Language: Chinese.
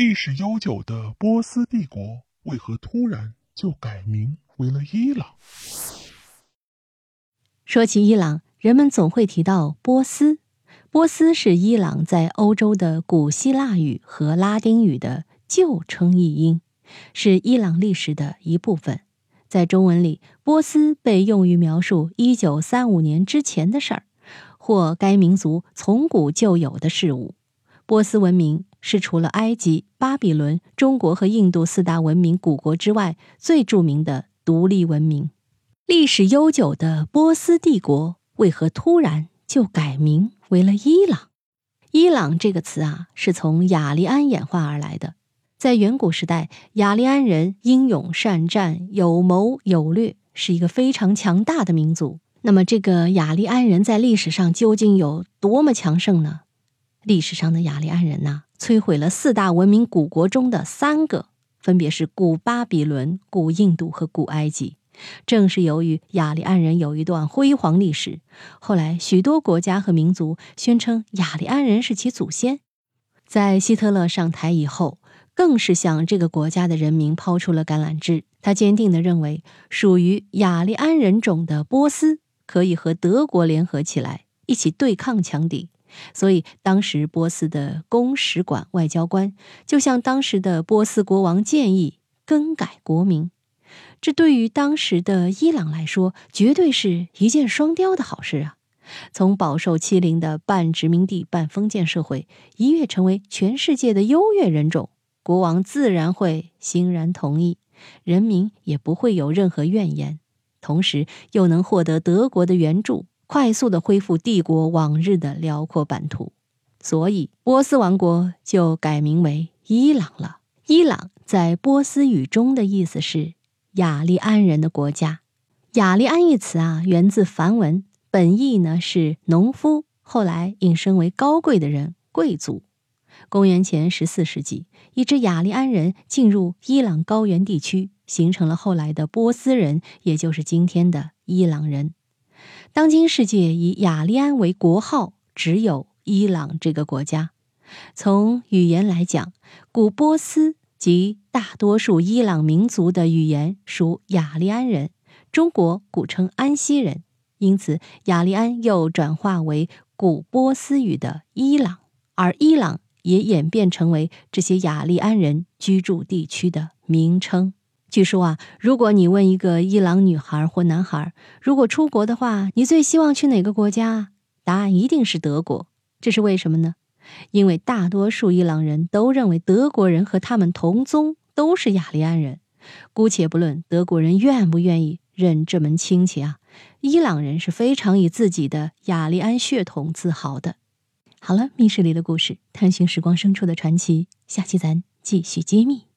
历史悠久的波斯帝国为何突然就改名为了伊朗？说起伊朗，人们总会提到波斯。波斯是伊朗在欧洲的古希腊语和拉丁语的旧称译音，是伊朗历史的一部分。在中文里，波斯被用于描述一九三五年之前的事儿，或该民族从古就有的事物。波斯文明。是除了埃及、巴比伦、中国和印度四大文明古国之外最著名的独立文明。历史悠久的波斯帝国为何突然就改名为了伊朗？伊朗这个词啊，是从雅利安演化而来的。在远古时代，雅利安人英勇善战、有谋有略，是一个非常强大的民族。那么，这个雅利安人在历史上究竟有多么强盛呢？历史上的雅利安人呐。摧毁了四大文明古国中的三个，分别是古巴比伦、古印度和古埃及。正是由于雅利安人有一段辉煌历史，后来许多国家和民族宣称雅利安人是其祖先。在希特勒上台以后，更是向这个国家的人民抛出了橄榄枝。他坚定地认为，属于雅利安人种的波斯可以和德国联合起来，一起对抗强敌。所以，当时波斯的公使馆外交官就向当时的波斯国王建议更改国名。这对于当时的伊朗来说，绝对是一箭双雕的好事啊！从饱受欺凌的半殖民地半封建社会，一跃成为全世界的优越人种，国王自然会欣然同意，人民也不会有任何怨言，同时又能获得德国的援助。快速的恢复帝国往日的辽阔版图，所以波斯王国就改名为伊朗了。伊朗在波斯语中的意思是雅利安人的国家。雅利安一词啊，源自梵文，本意呢是农夫，后来引申为高贵的人、贵族。公元前十四世纪，一支雅利安人进入伊朗高原地区，形成了后来的波斯人，也就是今天的伊朗人。当今世界以雅利安为国号，只有伊朗这个国家。从语言来讲，古波斯及大多数伊朗民族的语言属雅利安人，中国古称安息人，因此雅利安又转化为古波斯语的伊朗，而伊朗也演变成为这些雅利安人居住地区的名称。据说啊，如果你问一个伊朗女孩或男孩，如果出国的话，你最希望去哪个国家？答案一定是德国。这是为什么呢？因为大多数伊朗人都认为德国人和他们同宗，都是雅利安人。姑且不论德国人愿不愿意认这门亲戚啊，伊朗人是非常以自己的雅利安血统自豪的。好了，密室里的故事，探寻时光深处的传奇，下期咱继续揭秘。